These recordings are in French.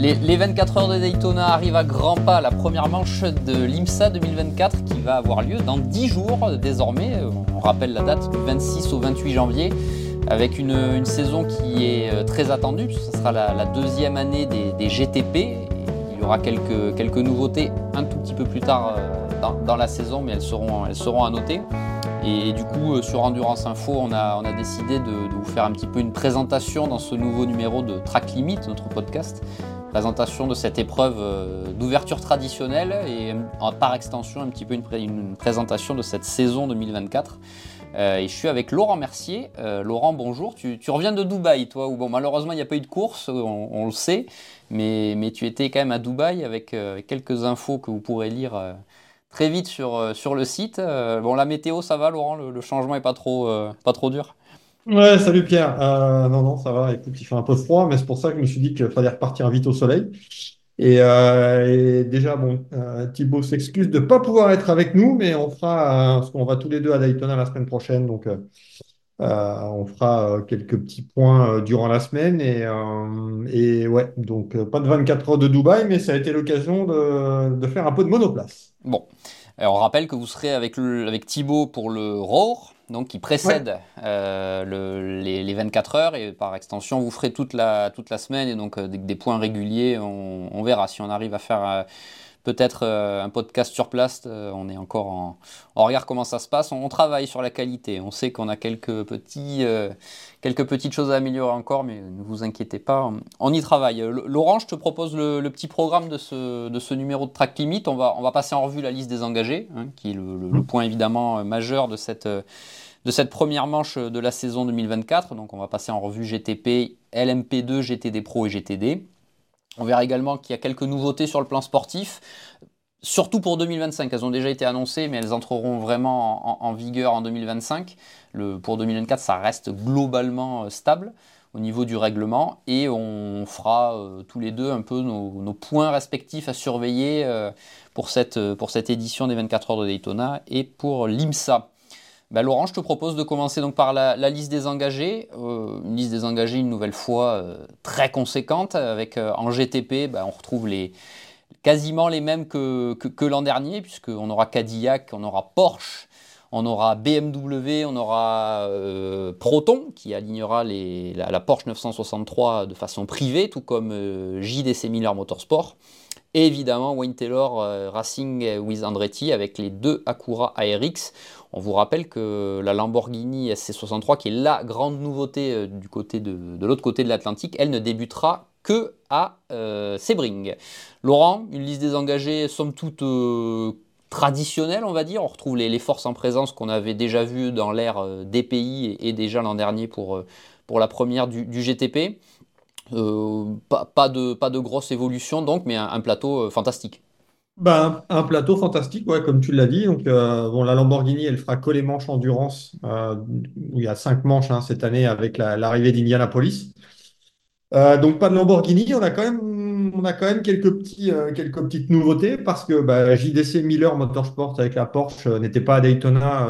Les, 24 heures de Daytona arrivent à grands pas. La première manche de l'IMSA 2024 qui va avoir lieu dans 10 jours désormais. On rappelle la date du 26 au 28 janvier avec une, saison qui est euh, très attendue ce sera la, deuxième année des, GTP. il y aura quelques, nouveautés un tout petit peu plus tard euh, dans, la saison mais elles seront, à noter. Et, du coup, euh, sur Endurance Info, on a, décidé de, vous faire un petit peu une présentation dans ce nouveau numéro de Track Limit, notre podcast, présentation de cette épreuve euh, d'ouverture traditionnelle et par extension un petit peu une, présentation de cette saison 2024. Euh, et je suis avec Laurent Mercier. Euh, Laurent, bonjour. Tu, reviens de Dubaï, toi, où bon, malheureusement il n'y a pas eu de course, on, le sait, mais, mais, tu étais quand même à Dubaï avec quelques infos que vous pourrez lire très vite sur, sur le site. bon, la météo, ça va, Laurent? Le, changement est pas trop, pas trop dur? Ouais, salut Pierre. Euh, non, non, ça va. Écoute, il fait un peu froid, mais c'est pour ça que je me suis dit qu'il fallait repartir vite au soleil. Et, euh, déjà, bon, euh, Thibaut s'excuse de ne pas pouvoir être avec nous, mais on fera, parce qu'on va tous les deux à Daytona la semaine prochaine, donc on fera quelques petits points durant la semaine. Et, ouais, donc pas de 24 heures de Dubaï, mais ça a été l'occasion de, de faire un peu de monoplace. Bon, alors on rappelle que vous serez avec, le, avec Thibaut pour le ROR donc qui précède euh, les, 24 heures. Et par extension vous ferez toute la, toute la semaine. Et donc euh, des, points réguliers, on, verra. Si on arrive à faire euh, peut-être un podcast sur place, on est encore en, on regarde comment ça se passe, on, travaille sur la qualité, on sait qu'on a quelques, petits, quelques petites choses à améliorer encore, mais ne vous inquiétez pas, on y travaille. Laurent, je te propose le, petit programme de ce, de ce, numéro de Track Limit, on va, on va passer en revue la liste des engagés, hein, qui est le, le, point évidemment majeur de cette de cette première manche de la saison 2024. Donc on va passer en revue GTP, LMP2, GTD Pro et GTD. On verra également qu'il y a quelques nouveautés sur le plan sportif, surtout pour 2025. Elles ont déjà été annoncées, mais elles entreront vraiment en, vigueur en 2025. Le, pour 2024, ça reste globalement euh, stable au niveau du règlement et on fera euh, tous les deux un peu nos, points respectifs à surveiller euh, pour cette édition des 24 heures de Daytona et pour l'IMSA. Bah, Laurent, je te propose de commencer donc par la, liste des engagés. Euh, une liste des engagés, une nouvelle fois, euh, très conséquente. Avec euh, en GTP, bah, on retrouve les, quasiment les mêmes que, que, l'an dernier, puisqu'on aura Cadillac, on aura Porsche, on aura BMW, on aura Proton, qui alignera la, la, Porsche 963 de façon privée, tout comme JDC Miller Motorsport. Et évidemment, Wayne Taylor Racing with Andretti avec les deux Acura ARX. On vous rappelle que la Lamborghini SC63, qui est la grande nouveauté euh, de, l'autre côté de l'Atlantique, elle ne débutera que à euh, Sebring. Laurent, une liste des engagés somme toute euh, traditionnelle, on va dire. On retrouve les, forces en présence qu'on avait déjà vues dans l'ère des pays et, déjà l'an dernier pour, pour la première du, GTP. pas, de, pas de grosse évolution donc, mais un plateau fantastique. Ben, un plateau fantastique, ouais, comme tu l'as dit. Donc, euh, bon, la Lamborghini, elle fera que les manches endurance, euh, où il y a cinq manches hein, cette année avec l'arrivée d'Indianapolis. Euh, donc, pas de Lamborghini. On a quand même, on a quand même quelques, petits, quelques petites nouveautés parce que bah, JDC Miller Motorsport avec la Porsche n'était pas à Daytona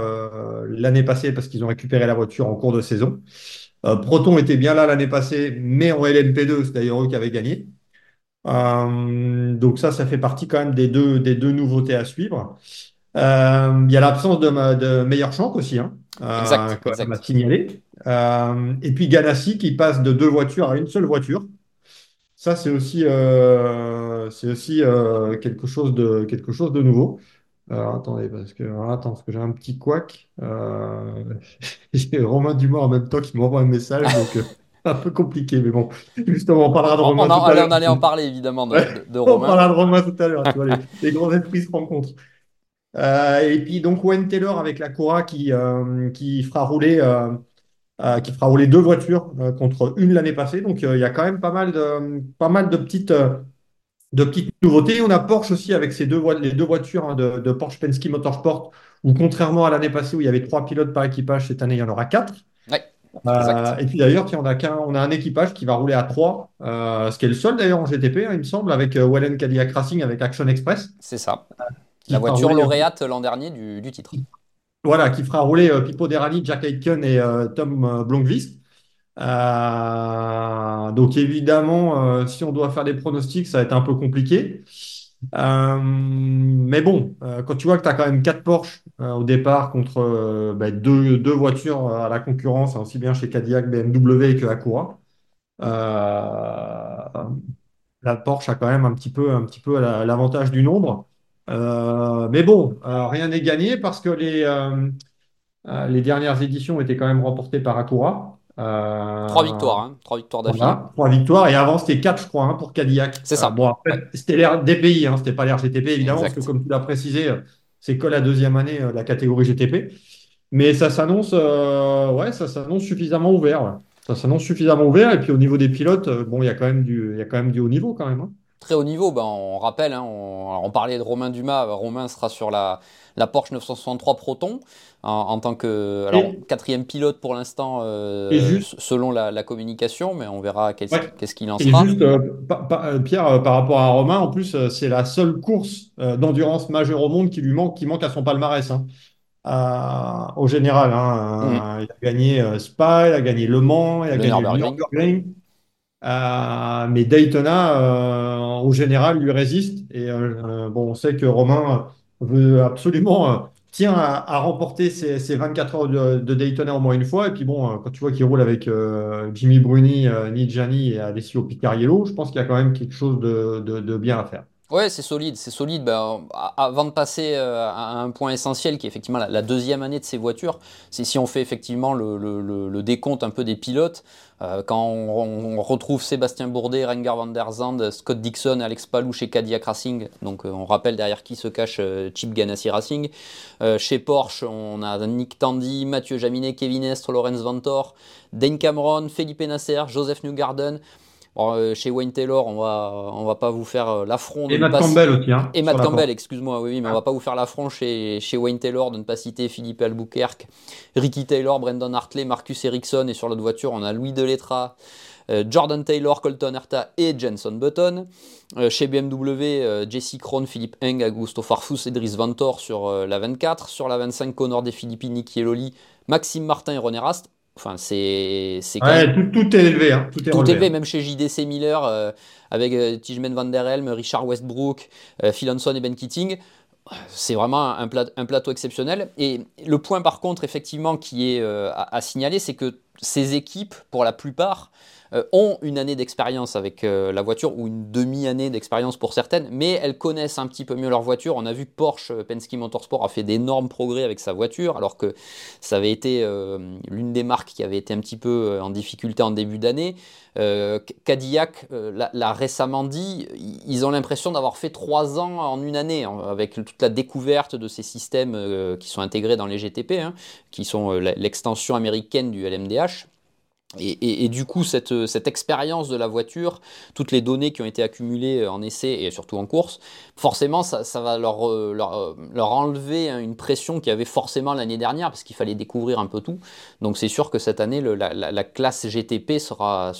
l'année passée parce qu'ils ont récupéré la voiture en cours de saison. Proton était bien là l'année passée, mais en LMP2, c'est d'ailleurs eux qui avaient gagné. Euh, donc ça, ça fait partie quand même des deux, des deux nouveautés à suivre. Euh, il y a l'absence de, de Meilleur Shank aussi, hein, euh, exact, m'a signalé. et puis Ganassi qui passe de deux voitures à une seule voiture. Ça, c'est aussi, c'est aussi quelque, chose de, quelque chose de nouveau. Alors, attendez, parce que, attends, parce que j'ai un petit couac. j'ai Romain Dumas en même temps qui m'envoie un message. Donc, un peu compliqué, mais bon, justement, on parlera de Romain tout à l'heure. On allait en parler évidemment de, Romain. On parlera de Romain tout à l'heure, tu vois, les, grands esprits se rencontrent. Euh, et puis donc Wayne Taylor avec la Cora qui, euh, qui fera rouler euh, qui fera rouler deux voitures contre une l'année passée. Donc il y a quand même pas mal de pas mal de petites de petites nouveautés. On a Porsche aussi avec ces deux les deux voitures hein, de, de, Porsche Penske Motorsport où contrairement à l'année passée où il y avait trois pilotes par équipage, cette année il y en aura quatre. Euh, et puis d'ailleurs, on a, on a un équipage qui va rouler à 3, euh, ce qui est le seul d'ailleurs en GTP, hein, il me semble, avec euh, Wallen Cadillac Racing, avec Action Express. C'est ça. La voiture lauréate l'an dernier du, titre. Voilà, qui fera rouler Pipo Derani, Jack Aitken et Tom Blomqvist. donc évidemment, si on doit faire des pronostics, ça va être un peu compliqué. Mais bon, quand tu vois que tu as quand même 4 Porsche au départ contre bah, deux, deux, voitures à la concurrence, hein, aussi bien chez Cadillac, BMW que Acura, la Porsche a quand même un petit peu, un petit peu l'avantage du nombre. Euh, mais bon, euh, rien n'est gagné parce que les, euh, les dernières éditions étaient quand même remportées par Acura. Trois victoires, hein, trois victoires d'affilée. trois victoires et avant c'était quatre, je crois, hein, pour Cadillac. C'est ça. bon, après, c'était l'air DPI, hein, c'était pas l'air GTP évidemment, parce que comme tu l'as précisé, c'est que la deuxième année la catégorie GTP. Mais ça s'annonce, ouais, ça s'annonce suffisamment ouvert. Ça s'annonce suffisamment ouvert. Et puis au niveau des pilotes, euh, bon, il y a quand même du, il y a quand même du haut niveau quand même. Hein. Très haut niveau, ben, on rappelle, hein, on, parlait de Romain Dumas. Romain sera sur la, la Porsche 963 Proton en, tant que alors, quatrième pilote pour l'instant, euh, selon la, communication, mais on verra qu'est-ce qu'il en sera. Et juste, euh, Pierre, par rapport à Romain, en plus, c'est la seule course d'endurance majeure au monde qui lui manque, qui manque à son palmarès. Hein au général. Hein, mm. Il a gagné euh, Spa, il a gagné Le Mans, il a gagné Nürburgring. Euh, mais Daytona, euh, au général, lui résiste. Et bon, on sait que Romain veut absolument tient à, remporter ces, 24 heures de, Daytona au moins une fois. Et puis bon, quand tu vois qu'il roule avec Jimmy Bruni, Nijani et Alessio Picariello, je pense qu'il y a quand même quelque chose de bien à faire. Ouais, c'est solide, c'est solide. Ben, avant de passer euh, à un point essentiel qui est effectivement la, deuxième année de ces voitures, c'est si on fait effectivement le, décompte un peu des pilotes, euh, quand on, retrouve Sébastien Bourdet, Renger van der Zandt, Scott Dixon, Alex Palou chez Cadillac Racing, donc euh, on rappelle derrière qui se cache Chip Ganassi Racing. chez Porsche, on a Nick Tandy, Mathieu Jaminet, Kevin Estre, Lorenz Vantor, Dane Cameron, Felipe Nasser, Joseph Newgarden. Euh, chez Wayne Taylor, on va, on va pas vous faire euh, l'affront. Et Matt Campbell aussi. Hein, et Matt Campbell, excuse-moi, oui, mais on va pas vous faire l'affront chez, chez Wayne Taylor de ne pas citer Philippe Albuquerque, Ricky Taylor, Brendan Hartley, Marcus Ericsson. Et sur l'autre voiture, on a Louis Deletra, euh, Jordan Taylor, Colton Herta et Jenson Button. chez BMW, Jesse Krohn, Philippe Eng, Augusto Farfus et Dries Ventor sur la 24. Sur la 25, Connor des Philippines, Nicky Eloli, Maxime Martin et René Rast. Enfin, c'est tout, est élevé. Hein. Tout, est, élevé, même chez JDC Miller, euh, avec euh, Tijmen Van Der Helm, Richard Westbrook, euh, Phil Hanson et Ben Keating. C'est vraiment un, un, plateau exceptionnel. Et le point, par contre, effectivement, qui est à, signaler, c'est que ces équipes, pour la plupart, euh, ont une année d'expérience avec euh, la voiture ou une demi-année d'expérience pour certaines, mais elles connaissent un petit peu mieux leur voiture. On a vu Porsche euh, Penske Motorsport a fait d'énormes progrès avec sa voiture, alors que ça avait été l'une des marques qui avait été un petit peu en difficulté en début d'année. Cadillac l'a récemment dit, ils ont l'impression d'avoir fait trois ans en une année, avec toute la découverte de ces systèmes qui sont intégrés dans les GTP, hein, qui sont l'extension américaine du LMDH. Et, du coup, cette, cette expérience de la voiture, toutes les données qui ont été accumulées en essai et surtout en course, forcément, ça, va leur, euh, euh, enlever une pression qu'il y avait forcément l'année dernière, parce qu'il fallait découvrir un peu tout. Donc c'est sûr que cette année, la, classe GTP sera,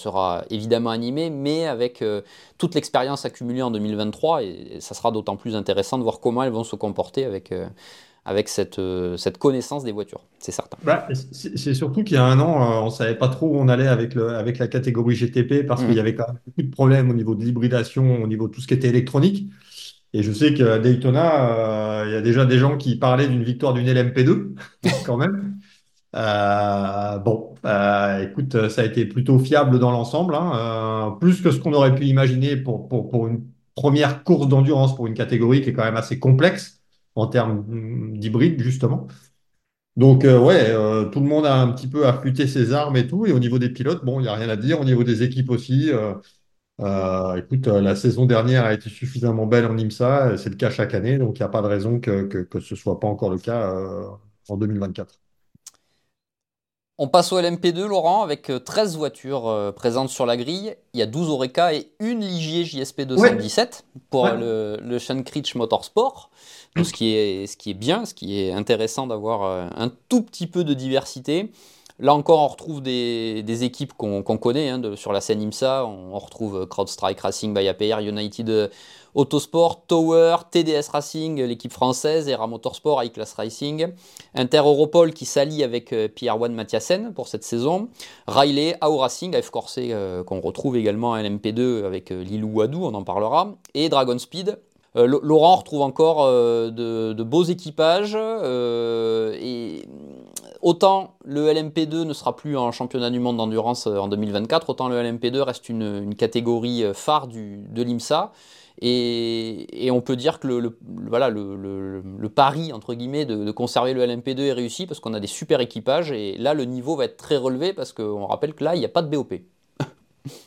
évidemment animée, mais avec euh, toute l'expérience accumulée en 2023, et ça sera d'autant plus intéressant de voir comment elles vont se comporter avec avec cette, euh, cette connaissance des voitures, c'est certain. Bah, c'est surtout qu'il y a un an, euh, on ne savait pas trop où on allait avec, le, avec la catégorie GTP parce qu'il y mm. avait quand même beaucoup de problèmes au niveau de l'hybridation, au niveau de tout ce qui était électronique. Et je sais qu'à Daytona, euh, il y a déjà des gens qui parlaient d'une victoire d'une LMP2, quand même. bon, écoute, ça a été plutôt fiable dans l'ensemble, hein, plus que ce qu'on aurait pu imaginer pour, pour, pour une première course d'endurance pour une catégorie qui est quand même assez complexe en termes d'hybride, justement. Donc, euh, ouais, euh, tout le monde a un petit peu affûté ses armes et tout. Et au niveau des pilotes, bon, il n'y a rien à dire. Au niveau des équipes aussi, euh, écoute, la saison dernière a été suffisamment belle en IMSA. C'est le cas chaque année. Donc, il n'y a pas de raison que, que, ce ne soit pas encore le cas en 2024. On passe au LMP2, Laurent, avec 13 voitures présentes sur la grille. Il y a 12 Oreca et une Ligier JSP 217 pour le, le Shankridge Motorsport ce qui, est, ce qui est bien, ce qui est intéressant d'avoir euh, un tout petit peu de diversité. Là encore, on retrouve des, équipes qu'on connaît hein, sur la scène IMSA. On, retrouve CrowdStrike Racing by APR, United Autosport, Tower, TDS Racing, l'équipe française, Era Motorsport, iClass Racing, Inter Europol qui s'allie avec euh, Pierre One Mathiasen pour cette saison, Riley, AO Racing, AF euh, qu'on retrouve également à LMP2 avec euh, Lilou Wadou, on en parlera, et Dragon Speed. Laurent retrouve encore de, beaux équipages et autant le LMP2 ne sera plus un championnat du monde d'endurance en 2024, autant le LMP2 reste une, catégorie phare de l'IMSA. Et, on peut dire que le, pari, guillemets, de, conserver le LMP2 est réussi parce qu'on a des super équipages. Et là, le niveau va être très relevé parce qu'on rappelle que là, il n'y a pas de BOP.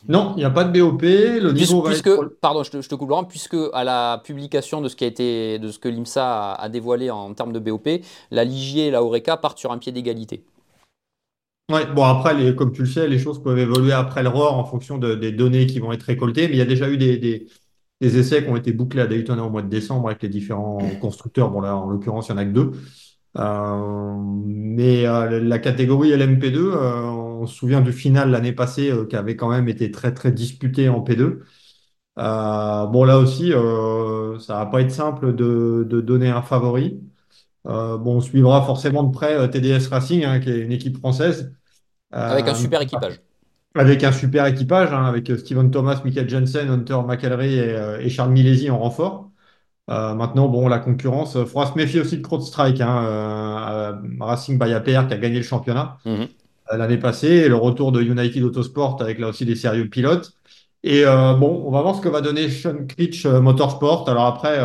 Non, il n'y a pas de BOP. Le niveau puisque, pardon, je te, je te coupe Laurent, puisque à la publication de ce qui a été, de ce que l'IMSA a, dévoilé en termes de BOP, la Ligier et la Oreca partent sur un pied d'égalité. Ouais, bon après, les, comme tu le sais, les choses peuvent évoluer après le ROR en fonction des données qui vont être récoltées, mais il y a déjà eu des, des essais qui ont été bouclés à Daytona au mois de décembre avec les différents constructeurs. Bon, là, en l'occurrence, il n'y en a que deux. Euh, mais euh, la catégorie LMP2, euh, on se souvient du final l'année passée qui avait quand même été très très disputé en P2. bon, là aussi, ça va pas être simple de, donner un favori. bon, on suivra forcément de près TDS Racing, hein, qui est une équipe française. Avec un super équipage avec un super équipage, hein, avec euh, Steven Thomas, Michael Jensen, Hunter McElry et, euh, et, Charles Milesi en renfort. Euh, maintenant, bon, la concurrence, il faudra se méfier aussi de CrowdStrike, hein, Racing by APR qui a gagné le championnat mhm. L'année passée, le retour de United Autosport avec là aussi des sérieux pilotes. Et bon, on va voir ce que va donner Sean Critch Motorsport. Alors après,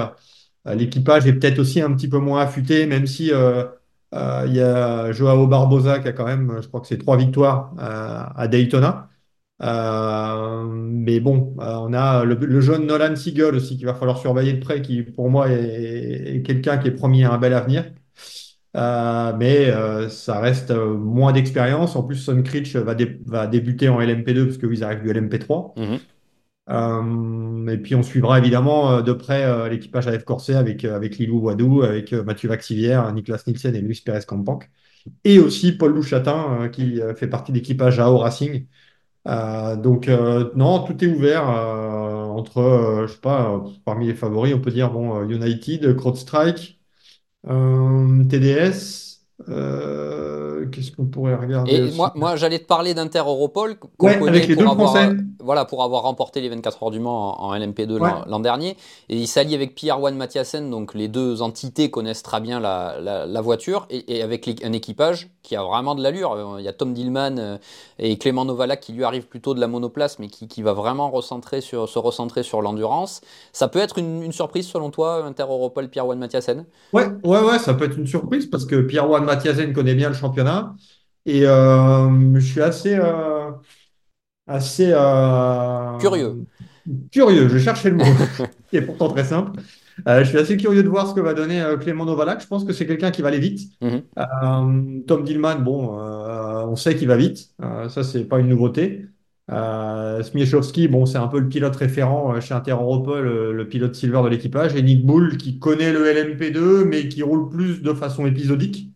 l'équipage est peut-être aussi un petit peu moins affûté, même si il y a Joao Barbosa qui a quand même, je crois que c'est trois victoires à Daytona. Euh, mais bon, euh, on a le, jeune Nolan Siegel aussi qu'il va falloir surveiller de près, qui pour moi est, quelqu'un qui est promis à un bel avenir. Euh, mais ça reste moins d'expérience. En plus, Son Critch va, va, débuter en LMP2 parce qu'ils arrivent du LMP3. Mhm. et puis on suivra évidemment de près l'équipage AF Corset avec, avec Lilou Wadou, avec Mathieu Vaxivière, Niklas Nielsen et Luis Pérez Campank. Et aussi Paul Louchatin qui fait partie de l'équipage AO Racing. Euh, donc euh, non, tout est ouvert euh, entre, je sais pas, parmi les favoris, on peut dire bon, United, CrowdStrike, TDS. Qu'est-ce qu'on pourrait regarder Et moi, moi j'allais te parler d'Inter Europol, avec les pour, avoir, voilà, pour avoir remporté les 24 heures du Mans en, LMP2 l'an dernier. Et il s'allie avec Pierre One Mathiasen, donc les deux entités connaissent très bien la, voiture, et, avec un équipage qui a vraiment de l'allure. Il y a Tom Dillman euh, et Clément Novalak qui lui arrivent plutôt de la monoplace, mais qui, va vraiment recentrer sur, se recentrer sur l'endurance. Ça peut être une, surprise selon toi, Inter Europol, Pierre One Mathiasen? Ouais, ouais, ouais, ça peut être une surprise parce que Pierre One Mathiasen connaît bien le championnat. Et euh, je suis assez, euh, assez curieux. Curieux, je cherchais le mot, qui est pourtant très simple. je suis assez curieux de voir ce que va donner Clément Novalak. Je pense que c'est quelqu'un qui va aller vite. Mhm. Tom Dillman, bon, on sait qu'il va vite. ça, c'est pas une nouveauté. Euh, bon, c'est un peu le pilote référent chez Inter le, le, pilote silver de l'équipage. Et Nick Bull, qui connaît le LMP2, mais qui roule plus de façon épisodique.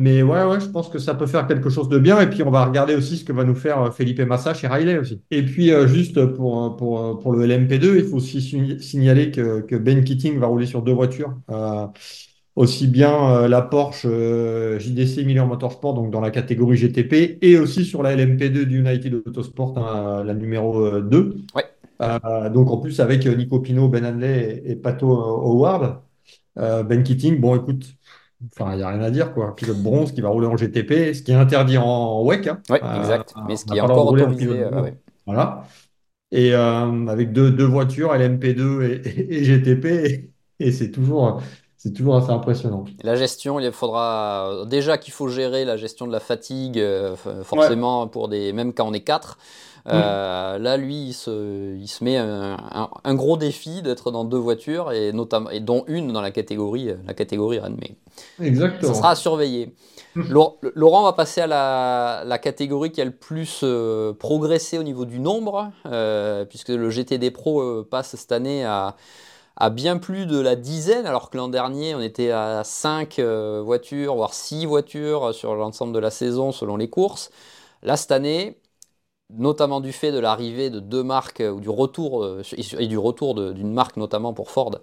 Mais ouais, ouais, je pense que ça peut faire quelque chose de bien. Et puis, on va regarder aussi ce que va nous faire euh, Felipe Massa chez Riley aussi. Et puis, euh, juste pour, euh, pour, pour le LMP2, il faut aussi signaler que, que, Ben Keating va rouler sur deux voitures. aussi bien la Porsche JDC Miller Motorsport, donc dans la catégorie GTP, et aussi sur la LMP2 du United Autosport, hein, la numéro 2. Ouais. donc, en plus, avec Nico Pino, Ben Hanley et, et Pato Howard. ben Keating, bon, écoute, Enfin, il n'y a rien à dire, quoi. Pilote bronze qui va rouler en GTP, ce qui est interdit en WEC. Hein. Oui, exact. Mais ce qui est encore autorisé. Euh, voilà. Et euh, avec deux, deux, voitures, LMP2 et, et GTP, et, c'est toujours, c'est toujours assez impressionnant. La gestion, il faudra déjà qu'il faut gérer la gestion de la fatigue, euh, forcément, pour des, même quand on est quatre. Euh, là, lui, il se, il se met un, gros défi d'être dans deux voitures et, notamment, et dont une dans la catégorie, la catégorie Rennes. Exactement. Ça sera à surveiller. Laurent va passer à la, catégorie qui a le plus euh, progressé au niveau du nombre, euh, puisque le GTD Pro passe cette année à, à bien plus de la dizaine, alors que l'an dernier, on était à 5 voitures, voire 6 voitures sur l'ensemble de la saison selon les courses. Là, cette année, notamment du fait de l'arrivée de deux marques, ou du retour, et du retour d'une marque notamment pour Ford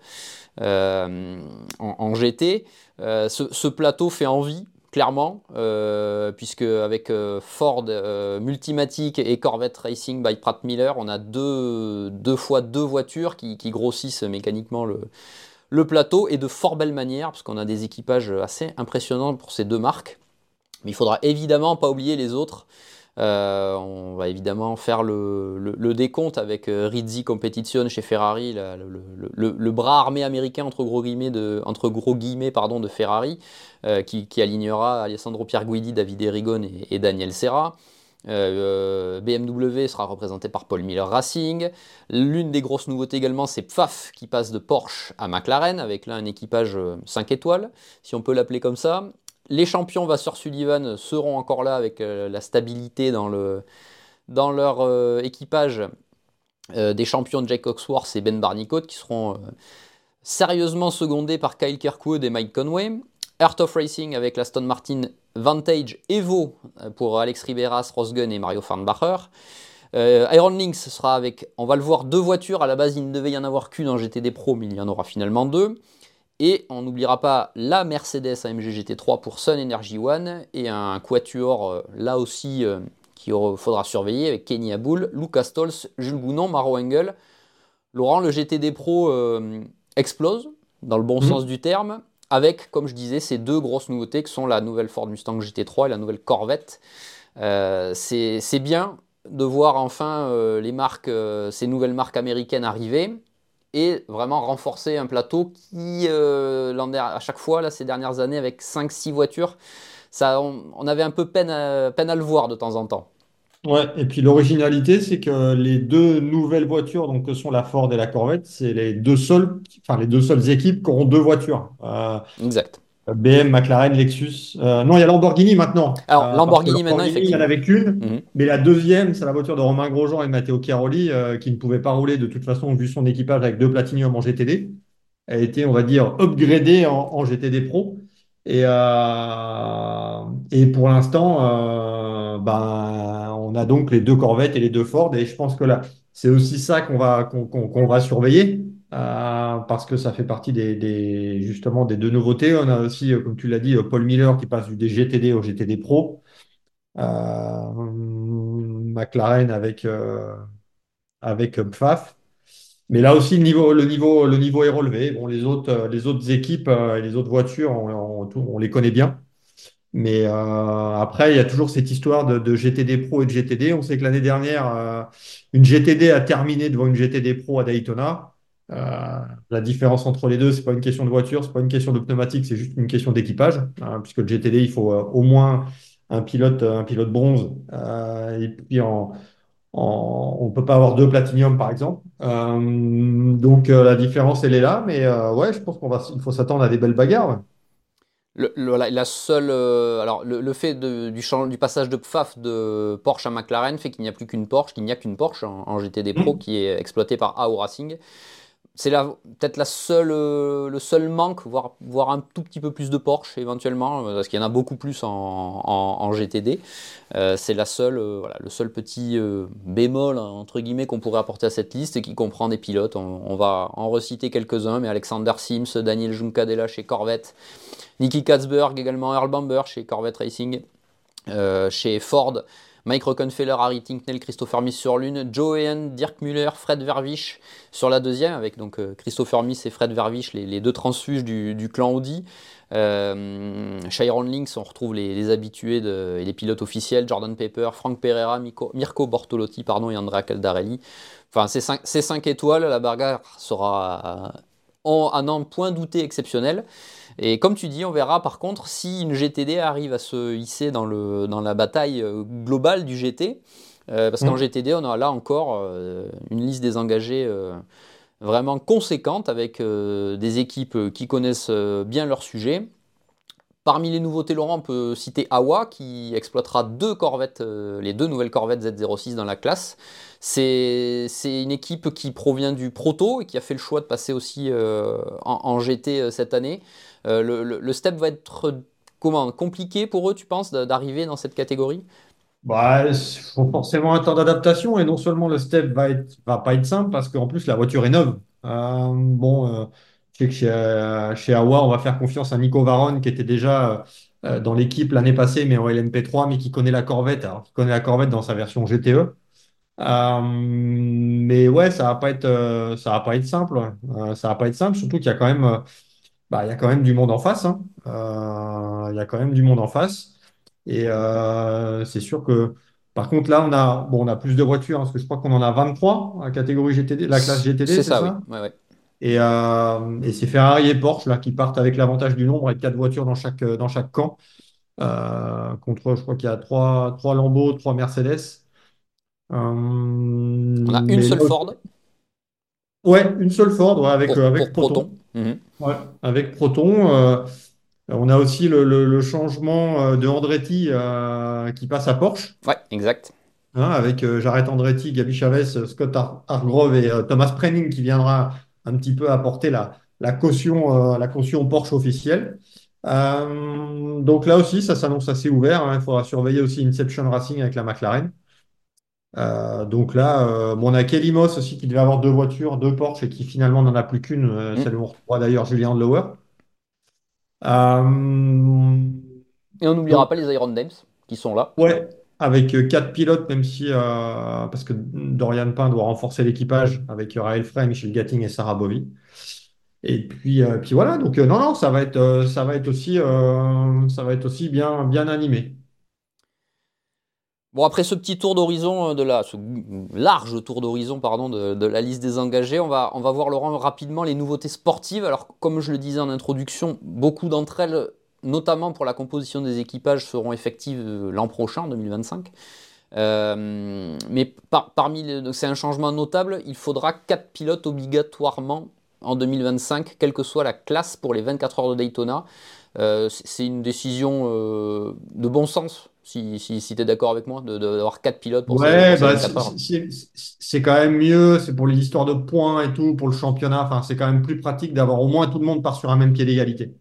en, GT, ce, plateau fait envie clairement, euh, puisque avec euh, Ford euh, Multimatic et Corvette Racing by Pratt Miller, on a deux, fois deux voitures qui, grossissent mécaniquement le, le, plateau et de fort belle manière, parce qu'on a des équipages assez impressionnants pour ces deux marques. Mais il faudra évidemment pas oublier les autres. Euh, on va évidemment faire le, décompte avec euh, Rizzi Competition chez Ferrari, le, bras armé américain entre gros guillemets de, Ferrari, euh, qui, alignera Alessandro Pierguidi, David Erigon et, Daniel Serra. BMW sera représenté par Paul Miller Racing. L'une des grosses nouveautés également, c'est PFAF qui passe de Porsche à McLaren, avec là un équipage 5 étoiles, si on peut l'appeler comme ça les champions Vasseur Sullivan seront encore là avec euh, la stabilité dans, le, dans leur euh, équipage euh, des champions Jack Coxworth et Ben Barnicot qui seront sérieusement secondés par Kyle Kirkwood et Mike Conway. Earth of Racing avec l'Aston Martin Vantage Evo pour Alex Riberas, Rosgun et Mario Farnbacher. Iron Lynx sera avec, on va le voir, deux voitures. À la base, il ne devait y en avoir qu'une en GTD Pro, mais il y en aura finalement deux. Et on n'oubliera pas la Mercedes AMG GT3 pour Sun Energy One et un quatuor euh, là aussi euh, qu'il faudra surveiller avec Kenny Aboul, Lucas Stolz, Jules Gounon, Maro Engel. Laurent, le GTD Pro euh, explose dans le bon mhm. sens du terme avec, comme je disais, ces deux grosses nouveautés que sont la nouvelle Ford Mustang GT3 et la nouvelle Corvette. c'est bien de voir enfin les marques, ces nouvelles marques américaines arriver et vraiment renforcer un plateau qui, euh, à chaque fois, là, ces dernières années, avec 5-6 voitures, ça, on, avait un peu peine à, peine à le voir de temps en temps. Ouais, et puis l'originalité, c'est que les deux nouvelles voitures, donc que sont la Ford et la Corvette, c'est les deux seules, enfin les deux seules équipes qui auront deux voitures. Euh, exact. BM, McLaren, Lexus. Euh, non, il y a Lamborghini maintenant. Alors, euh, Lamborghini, maintenant. Il y en avait qu'une, mhm. mais la deuxième, c'est la voiture de Romain Grosjean et Matteo Chiaroli, euh, qui ne pouvait pas rouler de toute façon, vu son équipage avec deux Platinum en GTD. Elle a été, on va dire, upgradée en, GTD Pro. Et, et pour l'instant, ben, on a donc les deux Corvettes et les deux Ford. Et je pense que là, c'est aussi ça qu'on va, qu'on va surveiller. Euh, parce que ça fait partie des, justement des deux nouveautés. On a aussi, euh, comme tu l'as dit, euh, Paul Miller qui passe du GTD au GTD Pro. McLaren avec, avec Pfaff. Mais là aussi, le niveau, le niveau, le niveau est relevé. Bon, les autres, les autres équipes et les autres voitures, on, les connaît bien. Mais après, il y a toujours cette histoire de, GTD Pro et de GTD. On sait que l'année dernière, une GTD a terminé devant une GTD Pro à Daytona. Euh, la différence entre les deux, c'est pas une question de voiture, c'est pas une question de pneumatique, c'est juste une question d'équipage, hein, puisque le GTD, il faut euh, au moins un pilote, un pilote bronze, euh, et puis en, on peut pas avoir deux platinium par exemple. donc la différence, elle est là, mais ouais, je pense qu'on va, il faut s'attendre à des belles bagarres. Le, la seule, alors le, fait de, du, du, passage de PFAF de Porsche à McLaren fait qu'il n'y a plus qu'une Porsche, qu'il n'y a qu'une Porsche en, GTD Pro mmh. qui est exploitée par AO Racing c'est peut-être euh, le seul manque, voire, voir un tout petit peu plus de Porsche éventuellement, euh, parce qu'il y en a beaucoup plus en, GTD. Euh, c'est la le seul petit bémol entre guillemets qu'on pourrait apporter à cette liste et qui comprend des pilotes. On, va en reciter quelques-uns, mais Alexander Sims, Daniel Juncadella chez Corvette, Nicky Katzberg également, Earl Bamber chez Corvette Racing, chez Ford. Mike Rockenfeller, Harry Tinknell, Christopher Miss sur l'une, Joe Ehan, Dirk Müller, Fred Vervisch sur la deuxième, avec donc euh, Christopher Miss et Fred Vervisch, les, deux transfuges du, clan Audi. Euh, Chiron Links, on retrouve les, habitués et les pilotes officiels, Jordan Pepper, Frank Pereira, Mirko Bortolotti pardon, et Andrea Caldarelli. Enfin, ces cinq, ces cinq étoiles, la bagarre sera en, à n'en point douter exceptionnelle. Et comme tu dis, on verra par contre si une GTD arrive à se hisser dans, le, dans la bataille euh, globale du GT. Euh, parce qu'en mm. GTD, on a là encore euh, une liste des engagés vraiment conséquente avec des équipes qui connaissent bien leur sujet. Parmi les nouveautés, Laurent, on peut citer Awa qui exploitera deux corvettes, euh, les deux nouvelles corvettes Z06 dans la classe. C'est une équipe qui provient du Proto et qui a fait le choix de passer aussi euh, en, GT euh, cette année. Le, step va être comment compliqué pour eux, tu penses, d'arriver dans cette catégorie? Bah, il faut forcément un temps d'adaptation et non seulement le step va va pas être simple parce qu'en plus la voiture est neuve. bon, je sais que chez, euh, chez Awa, on va faire confiance à Nico Varon, qui était déjà euh, dans l'équipe l'année passée, mais en LMP3, mais qui connaît la Corvette, alors qui connaît la Corvette dans sa version GTE. Euh, mais ouais, ça va pas être, ça va pas être simple. ça va pas être simple, surtout qu'il y a quand même, bah, il y a quand même du monde en face. Hein. il y a quand même du monde en face. Et c'est sûr que, par contre, là, on a, bon, on a plus de voitures, hein, parce que je crois qu'on en a 23 à catégorie GTD, la classe GTD, c'est ça, ça? oui. Ouais, ouais. Euh, et, c'est Ferrari et Porsche là, qui partent avec l'avantage du nombre avec quatre voitures dans chaque, dans chaque camp. Euh, contre, je crois qu'il y a trois, trois Lambeau, trois Mercedes. Euh, On a une seule Ford. Ouais, une seule Ford avec, avec Proton. Mhm. avec Proton. on a aussi le, changement de Andretti qui passe à Porsche. Ouais, exact. Hein, avec Jared Andretti, Gabi Chavez, Scott Hargrove et Thomas Prenning qui viendra un petit peu apporter la, la caution, euh, la caution Porsche officielle. Euh, donc là aussi, ça s'annonce assez ouvert. Hein. Il faudra surveiller aussi Inception Racing avec la McLaren. Euh, donc là, on a Kelly Moss aussi qui devait avoir deux voitures, deux Porsche et qui finalement n'en a plus qu'une. Mmh. Celle où on d'ailleurs Julien Lower. et on n'oubliera pas les Iron Dames qui sont là. Ouais, avec euh, quatre pilotes, même si, euh, parce que Dorian Pain doit renforcer l'équipage avec Raël Frey, Michel Gatting et Sarah Bovy. Et puis, euh, puis voilà, donc non, non, ça va être, ça va être aussi, ça va être aussi bien, bien animé. Bon, après ce petit tour d'horizon, de la, ce large tour d'horizon, pardon, de, la liste des engagés, on va, on va voir, Laurent, rapidement les nouveautés sportives. Alors, comme je le disais en introduction, beaucoup d'entre elles notamment pour la composition des équipages, seront effectives euh, l'an prochain, en 2025. Euh, mais parmi c'est un changement notable, il faudra 4 pilotes obligatoirement en 2025, quelle que soit la classe pour les 24 heures de Daytona. Euh, c'est une décision de bon sens, si, si, tu es d'accord avec moi, d'avoir de, 4 pilotes pour ouais, bah, C'est quand même mieux, c'est pour les histoires de points et tout, pour le championnat, enfin, c'est quand même plus pratique d'avoir au moins tout le monde part sur un même pied d'égalité.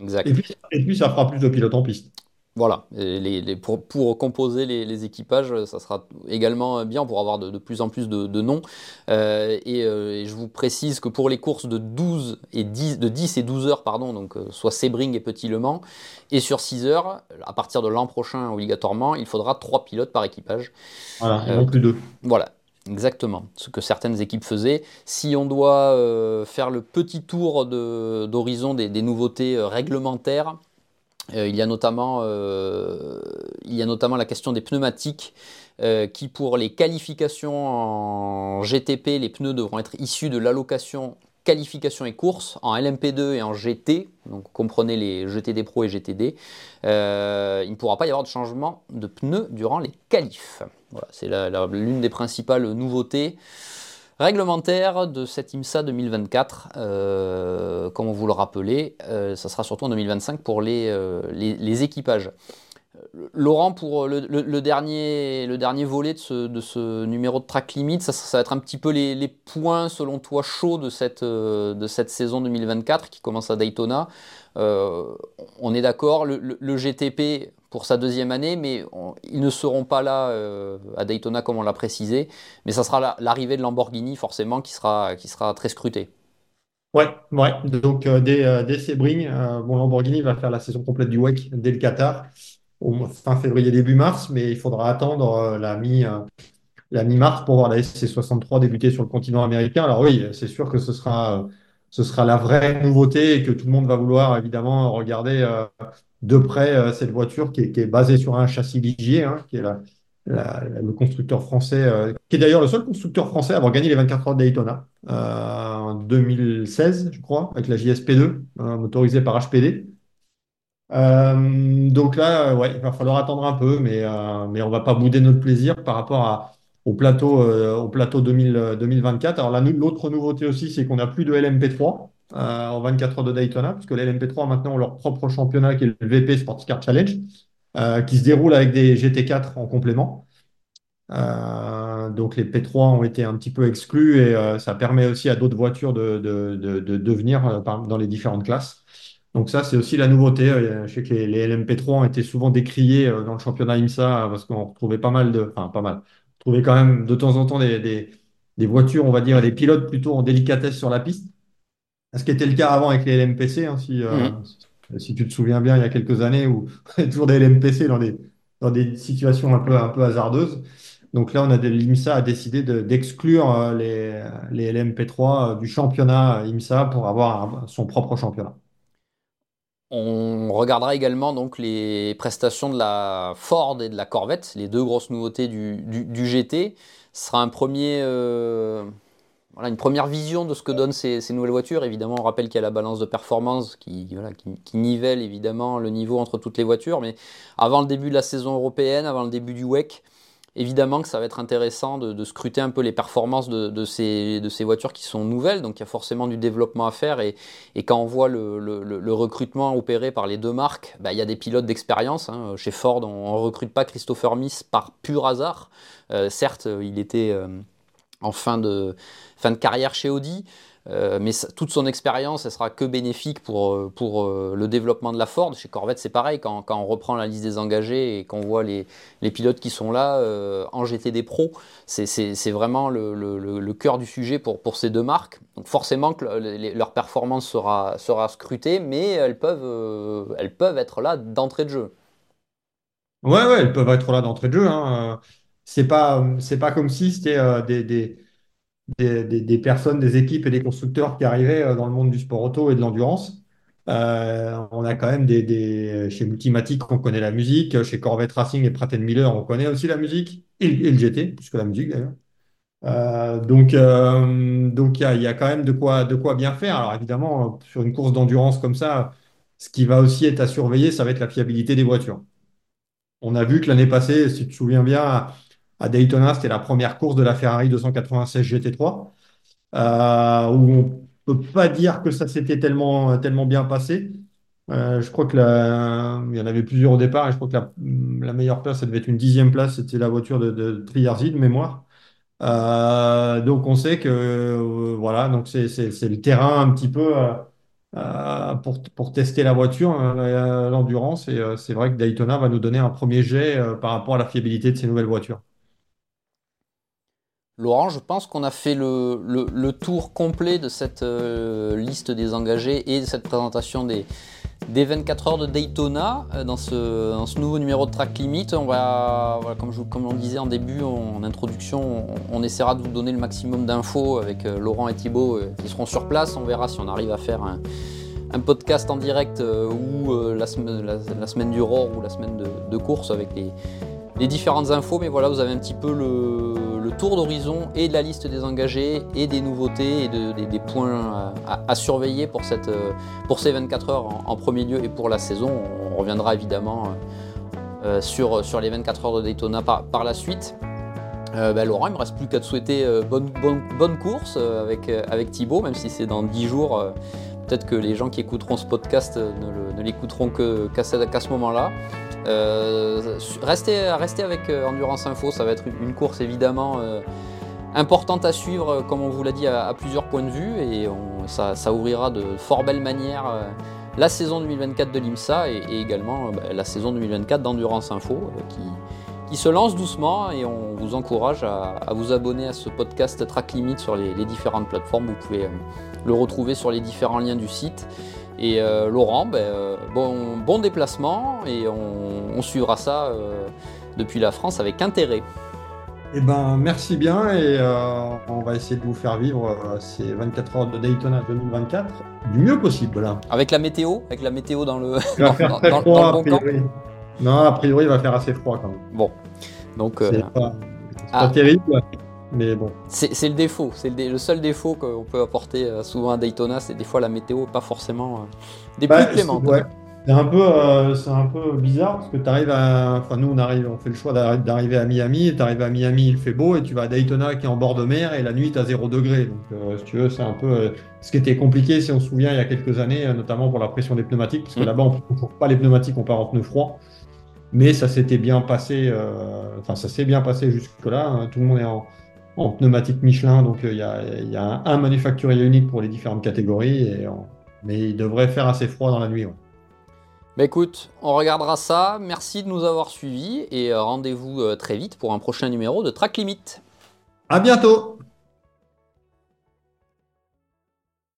Exact. Et puis, ça fera plus de pilotes en piste. Voilà, les, pour, pour, composer les, équipages, ça sera également bien pour avoir de, plus en plus de, noms. Euh, euh, et, je vous précise que pour les courses de 12 et 10, de 10 et 12 heures, pardon, donc euh, soit Sebring et Petit Le Mans, et sur 6 heures, à partir de l'an prochain obligatoirement, il faudra 3 pilotes par équipage. Voilà, et non plus 2. Voilà, Exactement, ce que certaines équipes faisaient. Si on doit euh, faire le petit tour d'horizon des, nouveautés euh, réglementaires, euh, il, y a notamment, il y a notamment la question des pneumatiques qui, pour les qualifications en GTP, les pneus devront être issus de l'allocation qualification et course en LMP2 et en GT, donc comprenez les GTD Pro et GTD, il ne pourra pas y avoir de changement de pneus durant les qualifs. Voilà, c'est l'une des principales nouveautés réglementaires de cette IMSA 2024. Euh, comme vous le rappelait, euh, ça sera surtout en 2025 pour euh, les, les, équipages. Laurent, pour le, dernier, le dernier volet de ce, numéro de track limit, ça, va être un petit peu les, points, selon toi, chauds de cette, cette saison 2024 qui commence à Daytona. on est d'accord, le, GTP, pour sa deuxième année, mais ils ne seront pas là euh, à Daytona comme on l'a précisé. Mais ça sera l'arrivée de Lamborghini forcément qui sera, très scrutée. Ouais, ouais. Donc euh, dès, euh, dès Sebring, bon, Lamborghini va faire la saison complète du WEC dès le Qatar, fin février, début mars, mais il faudra attendre la mi, la mi-mars pour voir la SC63 débuter sur le continent américain. Alors oui, c'est sûr que ce sera, ce sera la vraie nouveauté et que tout le monde va vouloir évidemment regarder de près euh, cette voiture qui est, basée sur un châssis Ligier, hein, qui est le constructeur français, euh, qui est d'ailleurs le seul constructeur français à avoir gagné les 24 heures de Daytona euh, en 2016, je crois, avec la JSP2, motorisée par HPD. Donc là, ouais, il va falloir attendre un peu, mais, mais on va pas bouder notre plaisir par rapport au plateau, au plateau 2024. Alors là, l'autre nouveauté aussi, c'est qu'on n'a plus de LMP3. en 24 heures de Daytona, parce que les LMP3 maintenant ont leur propre championnat qui est le VP Sports Car Challenge, qui se déroule avec des GT4 en complément. donc les P3 ont été un petit peu exclus et ça permet aussi à d'autres voitures de, de, de, de venir dans les différentes classes. Donc ça, c'est aussi la nouveauté. Euh, je sais que les, LMP3 ont été souvent décriés euh, dans le championnat IMSA parce qu'on retrouvait pas mal de... Enfin, pas mal. On trouvait quand même de temps en temps des, des, voitures, on va dire, des pilotes plutôt en délicatesse sur la piste. Ce qui était le cas avant avec les LMPC, hein, si, euh, mmh. si tu te souviens bien, il y a quelques années, où on toujours des LMPC dans des, dans des situations un peu, un peu hasardeuses. Donc là, on a l'IMSA a décidé d'exclure les, les LMP3 du championnat IMSA pour avoir son propre championnat. On regardera également donc les prestations de la Ford et de la Corvette, les deux grosses nouveautés du, GT. Ce sera un premier, euh, voilà, une première vision de ce que donnent ces, nouvelles voitures. Évidemment, on rappelle qu'il y a la balance de performance qui, qui, nivelle évidemment le niveau entre toutes les voitures. Mais avant le début de la saison européenne, avant le début du WEC, Évidemment que ça va être intéressant de, scruter un peu les performances de, ces, voitures qui sont nouvelles, donc il y a forcément du développement à faire. Et, quand on voit le, recrutement opéré par les deux marques, bah, il y a des pilotes d'expérience. Hein. Chez Ford, on ne recrute pas Christopher Miss par pur hasard. Euh, certes, il était euh, en fin de carrière chez Audi. Euh, mais toute son expérience, elle sera que bénéfique pour, euh, pour euh, le développement de la Ford. Chez Corvette, c'est pareil, quand, quand, on reprend la liste des engagés et qu'on voit les, les, pilotes qui sont là en GTD Pro, c'est vraiment le, le, cœur du sujet pour, pour ces deux marques. Donc forcément que leur performance sera, sera scrutée, mais elles peuvent, elles peuvent être là d'entrée de jeu. Ouais, ouais, elles peuvent être là d'entrée de jeu. Hein. C'est pas, pas comme si c'était des des, personnes, des équipes et des constructeurs qui arrivaient euh, dans le monde du sport auto et de l'endurance. Euh, on a quand même des, chez Multimatic, on connaît la musique, chez Corvette Racing et Pratt Miller, on connaît aussi la musique et, le GT, plus que la musique d'ailleurs. Euh, donc, donc il y, a quand même de quoi, de quoi bien faire. Alors évidemment, sur une course d'endurance comme ça, ce qui va aussi être à surveiller, ça va être la fiabilité des voitures. On a vu que l'année passée, si tu te souviens bien, à Daytona, c'était la première course de la Ferrari 296 GT3, euh, où on ne peut pas dire que ça s'était tellement, bien passé. Euh, je crois que il y en avait plusieurs au départ, et je crois que la, meilleure place, ça devait être une dixième place, c'était la voiture de, de de mémoire. Euh, donc on sait que voilà, donc c'est le terrain un petit peu pour, pour, tester la voiture, l'endurance, et c'est vrai que Daytona va nous donner un premier jet par rapport à la fiabilité de ces nouvelles voitures. Laurent, je pense qu'on a fait le, tour complet de cette euh, liste des engagés et de cette présentation des, 24 heures de Daytona euh, dans, ce, nouveau numéro de Track Limit. Comme, je, on disait en début, en introduction, on, essaiera de vous donner le maximum d'infos avec euh, Laurent et Thibaut qui seront sur place. On verra si on arrive à faire un, podcast en direct ou la, semaine du ROR ou la semaine de course avec les les différentes infos, mais voilà, vous avez un petit peu le, tour d'horizon et de la liste des engagés et des nouveautés et des, points à, surveiller pour, cette, pour ces 24 heures en, premier lieu et pour la saison. On reviendra évidemment euh, sur, sur les 24 heures de Daytona par, par la suite. Euh, ben, Laurent, il ne me reste plus qu'à te souhaiter euh, bonne, bonne, bonne, course avec, avec Thibaut, même si c'est dans 10 jours. Peut-être que les gens qui écouteront ce podcast ne l'écouteront qu'à ce moment-là. Euh, restez, avec euh, Endurance Info, ça va être une, course évidemment euh, importante à suivre, comme on vous l'a dit, à, plusieurs points de vue, et ça, ouvrira de fort belle manière la saison 2024 de l'IMSA et, également bah, la saison 2024 d'Endurance Info, qui, se lance doucement, et on vous encourage à, vous abonner à ce podcast Track Limit sur les différentes plateformes. Vous pouvez le retrouver sur les différents liens du site. Et euh, Laurent, ben, euh, bon, bon, déplacement et on, suivra ça euh, depuis la France avec intérêt. Eh ben, merci bien et on va essayer de vous faire vivre ces 24 heures de Daytona 2024 du mieux possible. Avec la météo Avec la météo dans le, bon camp Non, a priori, il va faire assez froid quand même. Bon, donc... C'est pas, ah. terrible. Mais bon. C'est le défaut, c'est le, seul défaut qu'on peut apporter euh, souvent à Daytona, c'est des fois la météo pas forcément euh, des bah, plus clémentes. C'est un peu, euh, c'est un peu bizarre parce que tu arrives à. Enfin, nous, on arrive, on fait le choix d'arri- d'arriver à Miami. Tu arrives à Miami, il fait beau, et tu vas à Daytona qui est en bord de mer, et la nuit, tu as 0 degré. Donc, euh, si tu veux, c'est un peu euh, ce qui était compliqué, si on se souvient, il y a quelques années, notamment pour la pression des pneumatiques, parce que Mm. là-bas, on ne chauffe pas les pneumatiques, on part en pneus froids. Mais ça s'était bien passé, enfin, ça s'est bien passé jusque-là. hein. Tout le monde est en, en pneumatique Michelin, donc euh, il y a, il y a un, un manufacturier unique pour les différentes catégories, et, on- mais il devrait faire assez froid dans la nuit. ouais. Bah écoute, on regardera ça. Merci de nous avoir suivis et euh, rendez-vous euh, très vite pour un prochain numéro de Track Limit. À bientôt!